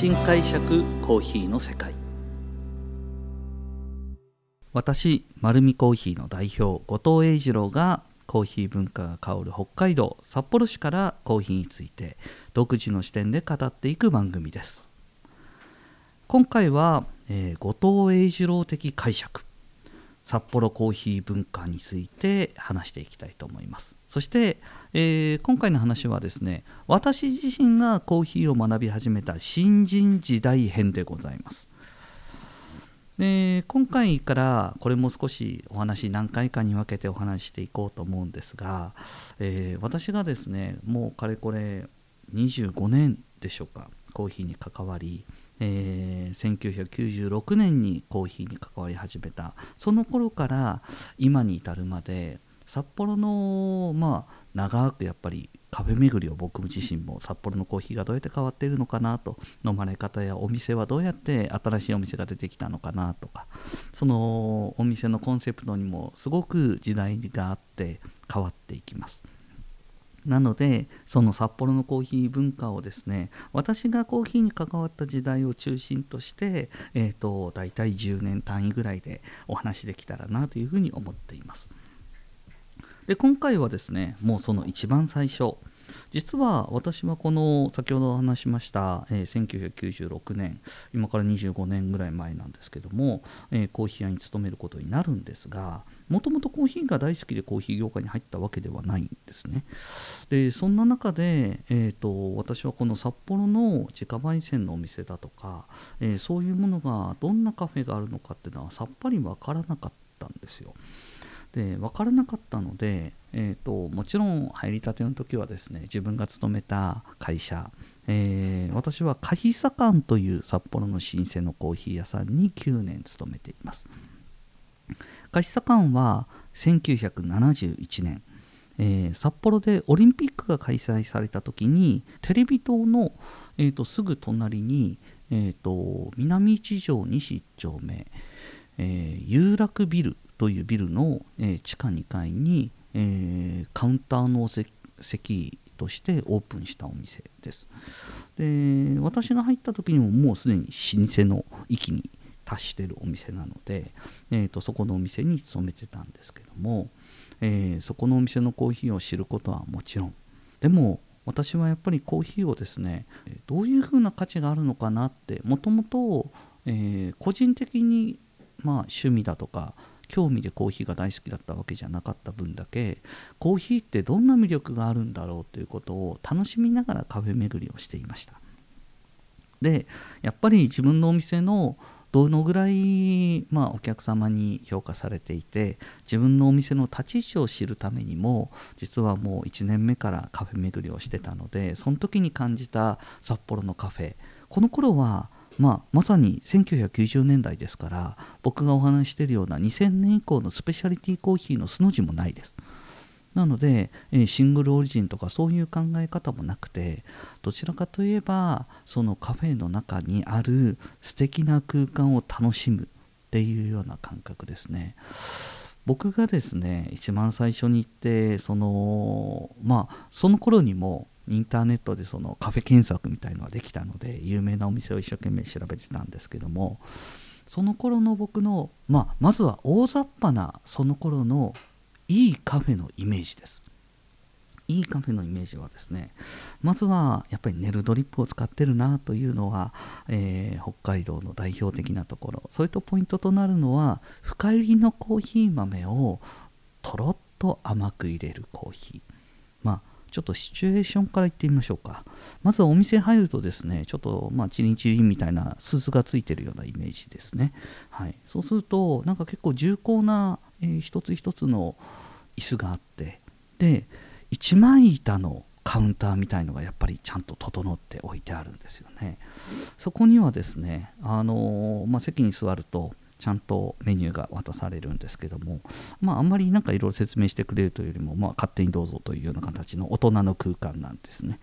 新解釈コーヒーの世界。私丸るコーヒーの代表後藤英二郎がコーヒー文化が香る北海道札幌市からコーヒーについて独自の視点で語っていく番組です。今回は、えー、後藤英二郎的解釈。札幌コーヒー文化について話していきたいと思います。そして、えー、今回の話はですね私自身がコーヒーを学び始めた新人時代編でございます。で今回からこれも少しお話何回かに分けてお話していこうと思うんですが、えー、私がですねもうかれこれ25年でしょうかコーヒーに関わり、えー、1996年にコーヒーに関わり始めた。その頃から今に至るまで札幌のまあ長くやっぱりカフェ巡りを僕自身も札幌のコーヒーがどうやって変わっているのかなと飲まれ方やお店はどうやって新しいお店が出てきたのかなとかそのお店のコンセプトにもすごく時代があって変わっていきます。なのでその札幌のコーヒー文化をですね私がコーヒーに関わった時代を中心として、えーと、大体10年単位ぐらいでお話できたらなというふうに思っています。で今回はですねもうその一番最初実は私はこの先ほど話しました、えー、1996年今から25年ぐらい前なんですけども、えー、コーヒー屋に勤めることになるんですがもともとコーヒーが大好きでコーヒー業界に入ったわけではないんですね。でそんな中で、えーと、私はこの札幌の自家焙煎のお店だとか、えー、そういうものがどんなカフェがあるのかっていうのはさっぱり分からなかったんですよ。で分からなかったので、えーと、もちろん入りたての時はですね自分が勤めた会社、えー、私は柿左官という札幌の老舗のコーヒー屋さんに9年勤めています。柿左官は1971年、えー、札幌でオリンピックが開催された時にテレビ塔の、えーと、すぐ隣に、えーと、南一条西1丁目、えー、有楽ビルというビルの、え、地下2階に、え、カウンターの席としてオープンしたお店です。で私が入った時にももうすでに老舗の域に達してるお店なので、えーと、そこのお店に勤めてたんですけども、えー、そこのお店のコーヒーを知ることはもちろん。でも私はやっぱりコーヒーをですねどういうふうな価値があるのかなってもともと個人的にまあ趣味だとか興味でコーヒーが大好きだったわけじゃなかった分だけコーヒーってどんな魅力があるんだろうということを楽しみながらカフェ巡りをしていました。でやっぱり自分のお店のどのぐらい、まあ、お客様に評価されていて自分のお店の立ち位置を知るためにも実はもう1年目からカフェ巡りをしてたのでその時に感じた札幌のカフェ。この頃はまあ、まさに1990年代ですから僕がお話ししているような2000年以降のスペシャリティコーヒーの素の字もないです。なので、えシングルオリジンとかそういう考え方もなくてどちらかといえばそのカフェの中にある素敵な空間を楽しむっていうような感覚ですね。僕がですね一番最初に行ってそのまあその頃にもインターネットでそのカフェ検索みたいのができたので有名なお店を一生懸命調べてたんですけどもその頃の僕の、まあ、まずは大雑把なその頃のいいカフェのイメージです。いいカフェのイメージはですねまずはやっぱりネルドリップを使ってるなというのは、えー、北海道の代表的なところ。それとポイントとなるのは深入りのコーヒー豆をとろっと甘く入れるコーヒー。ちょっとシチュエーションから言ってみましょうか。まずはお店入るとですね、ちょっとまあチリンチリンみたいな鈴がついてるようなイメージですね。はい、そうすると、なんか結構重厚な、えー、一つ一つの椅子があって、で、一枚板のカウンターみたいのがやっぱりちゃんと整って置いてあるんですよね。そこにはですね、あのー、まあ、席に座ると、ちゃんとメニューが渡されるんですけども、まあ、あんまりなんかいろいろ説明してくれるというよりも、まあ、勝手にどうぞというような形の大人の空間なんですね。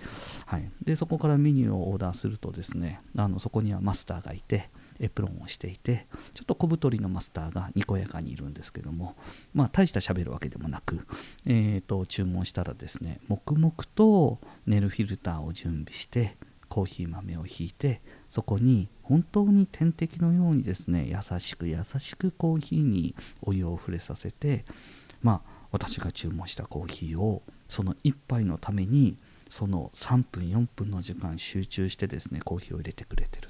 はい、でそこからメニューをオーダーするとですねあのそこにはマスターがいてエプロンをしていてちょっと小太りのマスターがにこやかにいるんですけどもまあ大した喋るわけでもなく、えーと注文したらですね黙々とネルフィルターを準備してコーヒー豆をひいてそこに本当に点滴のようにですね優しく優しくコーヒーにお湯を触れさせてまあ私が注文したコーヒーをその1杯のためにその3分4分の時間集中してですねコーヒーを入れてくれてる。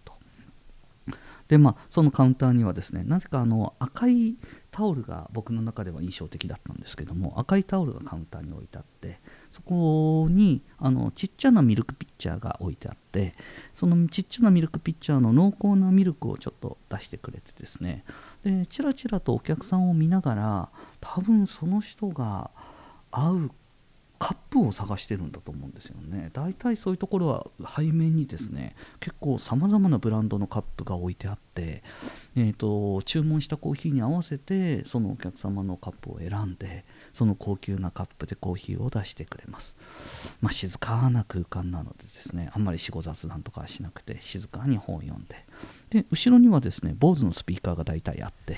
でまあそのカウンターにはですねなぜかあの赤いタオルが僕の中では印象的だったんですけども赤いタオルがカウンターに置いてあってそこにあのちっちゃなミルクピッチャーが置いてあってそのちっちゃなミルクピッチャーの濃厚なミルクをちょっと出してくれてですねでチラチラとお客さんを見ながら多分その人が合うカップを探してるんだと思うんですよね。大体そういうところは背面にですね結構さまざまなブランドのカップが置いてあって、えーと、注文したコーヒーに合わせてそのお客様のカップを選んでその高級なカップでコーヒーを出してくれます、まあ、静かな空間なのでですねあんまり死後雑談とかはしなくて静かに本を読んでで後ろにはですね坊主のスピーカーが大体あって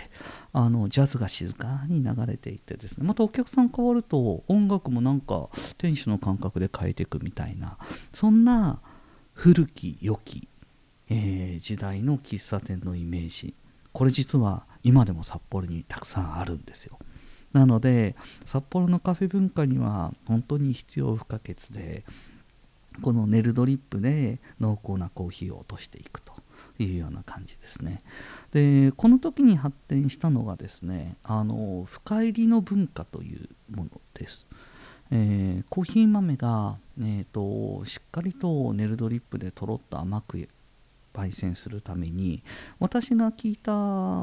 あのジャズが静かに流れていてですねまたお客さん変わると音楽もなんか店主の感覚で変えていくみたいなそんな古き良き、えー、時代の喫茶店のイメージ。これ実は今でも札幌にたくさんあるんですよ。なので札幌のカフェ文化には本当に必要不可欠でこのネルドリップで濃厚なコーヒーを落としていくと。いうような感じですね。でこの時に発展したのがですねあの深入りの文化というものです、えー、コーヒー豆が、えーと、しっかりとネルドリップでとろっと甘く焙煎するために私が聞いた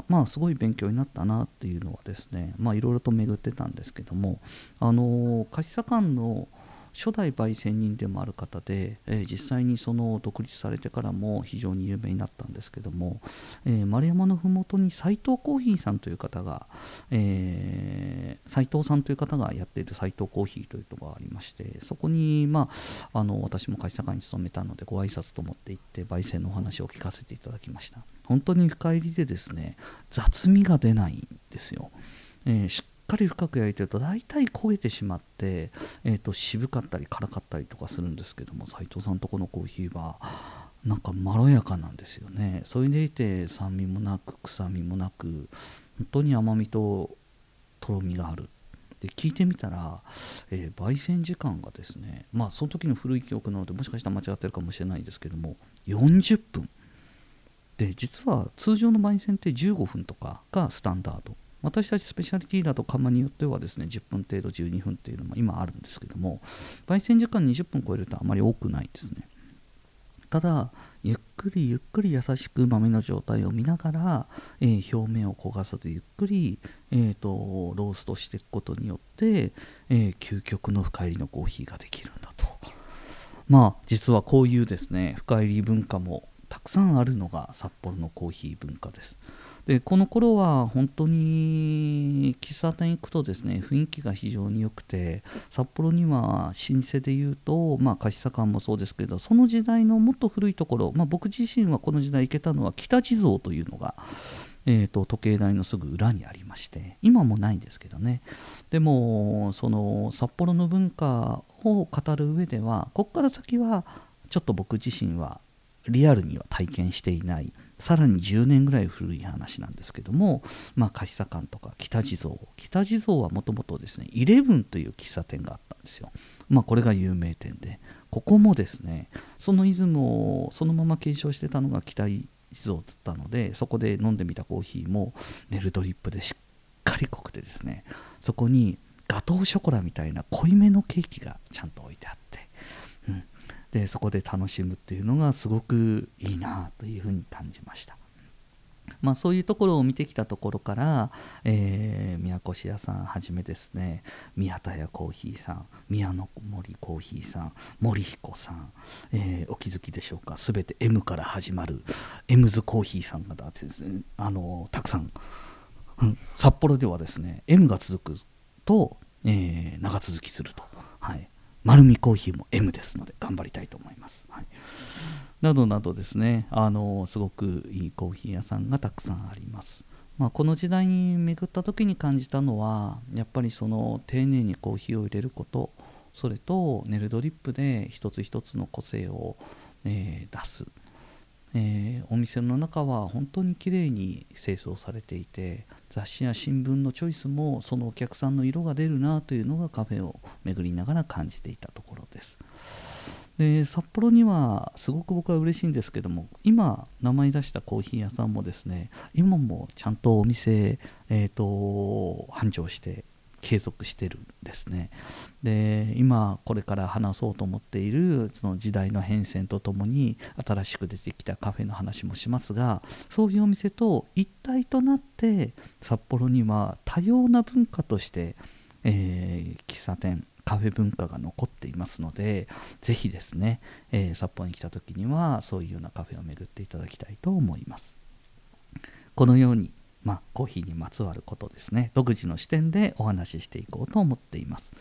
まあすごい勉強になったなっていうのはですねいろいろと巡ってたんですけどもあの貸し左官の初代焙煎人でもある方で、えー、実際にその独立されてからも非常に有名になったんですけども、えー、丸山の麓に斎藤コーヒーさんという方が、えー、斉藤さんという方がやっている斎藤コーヒーというところがありましてそこに、まあ、あの私も会社会に勤めたのでご挨拶と思って行って焙煎のお話を聞かせていただきました。本当に深入りでですね雑味が出ないんですよ、えー、かり深く焼いてると大体焦げてしまって、えーと、渋かったり辛かったりとかするんですけども斉藤さんとこのコーヒーはなんかまろやかなんですよね。それでいて酸味もなく臭みもなく本当に甘みととろみがある。で聞いてみたら、えー、焙煎時間がですねまあその時の古い記憶なのでもしかしたら間違ってるかもしれないですけども40分。で実は通常の焙煎って15分とかがスタンダード。私たちスペシャリティだと釜によってはですね10分程度12分っていうのも今あるんですけども焙煎時間20分超えるとあまり多くないですね。ただゆっくりゆっくり優しく豆の状態を見ながら、えー、表面を焦がさずゆっくり、えーと、ローストしていくことによって、えー、究極の深入りのコーヒーができるんだと。まあ実はこういうですね深入り文化もたくさんあるのが札幌のコーヒー文化です。でこの頃は本当に喫茶店行くとですね雰囲気が非常に良くて札幌には老舗でいうと、まあ、貸茶館もそうですけどその時代のもっと古いところ、まあ、僕自身はこの時代行けたのは北地蔵というのが、えーと、時計台のすぐ裏にありまして今もないんですけどね。でもその札幌の文化を語る上ではここから先はちょっと僕自身はリアルには体験していないさらに10年ぐらい古い話なんですけども、まあ、貸茶館とか北地蔵北地蔵はもともとですねイレブンという喫茶店があったんですよ、まあ、これが有名店でここもですねそのイズムをそのまま継承してたのが北地蔵だったのでそこで飲んでみたコーヒーもネルドリップでしっかり濃くてですねそこにガトーショコラみたいな濃いめのケーキがちゃんと置いてあって、うん、でそこで楽しむっていうのがすごくいいなというふうに感じました。まあ、そういうところを見てきたところから、えー、宮越屋さんはじめですね宮田屋コーヒーさん宮の森コーヒーさん森彦さん、えー、お気づきでしょうか？全て M から始まるエムズコーヒーさんがですねあのたくさん、うん、札幌ではですね M が続くと、えー、長続きすると。はい丸みコーヒーも M ですので頑張りたいと思います。はい、などなどですねあのすごくいいコーヒー屋さんがたくさんあります。まあ、この時代に巡った時に感じたのはやっぱりその丁寧にコーヒーを入れることそれとネルドリップで一つ一つの個性を、えー、出す、えー、お店の中は本当にきれいに清掃されていて雑誌や新聞のチョイスもそのお客さんの色が出るなというのがカフェを巡りながら感じていたところです。で札幌にはすごく僕は嬉しいんですけども今名前出したコーヒー屋さんもですね今もちゃんとお店、えーと、繁盛して継続してるんですね。で今これから話そうと思っているその時代の変遷とともに新しく出てきたカフェの話もしますがそういうお店と一体となって札幌には多様な文化として、えー、喫茶店カフェ文化が残っていますのでぜひですね、えー、札幌に来た時にはそういうようなカフェを巡っていただきたいと思います。このようにまあ、コーヒーにまつわることですね。独自の視点でお話ししていこうと思っています。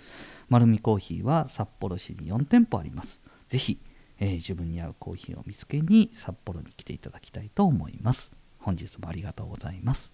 丸るコーヒーは札幌市に4店舗あります。是非、えー、自分に合うコーヒーを見つけに札幌に来ていただきたいと思います。本日もありがとうございます。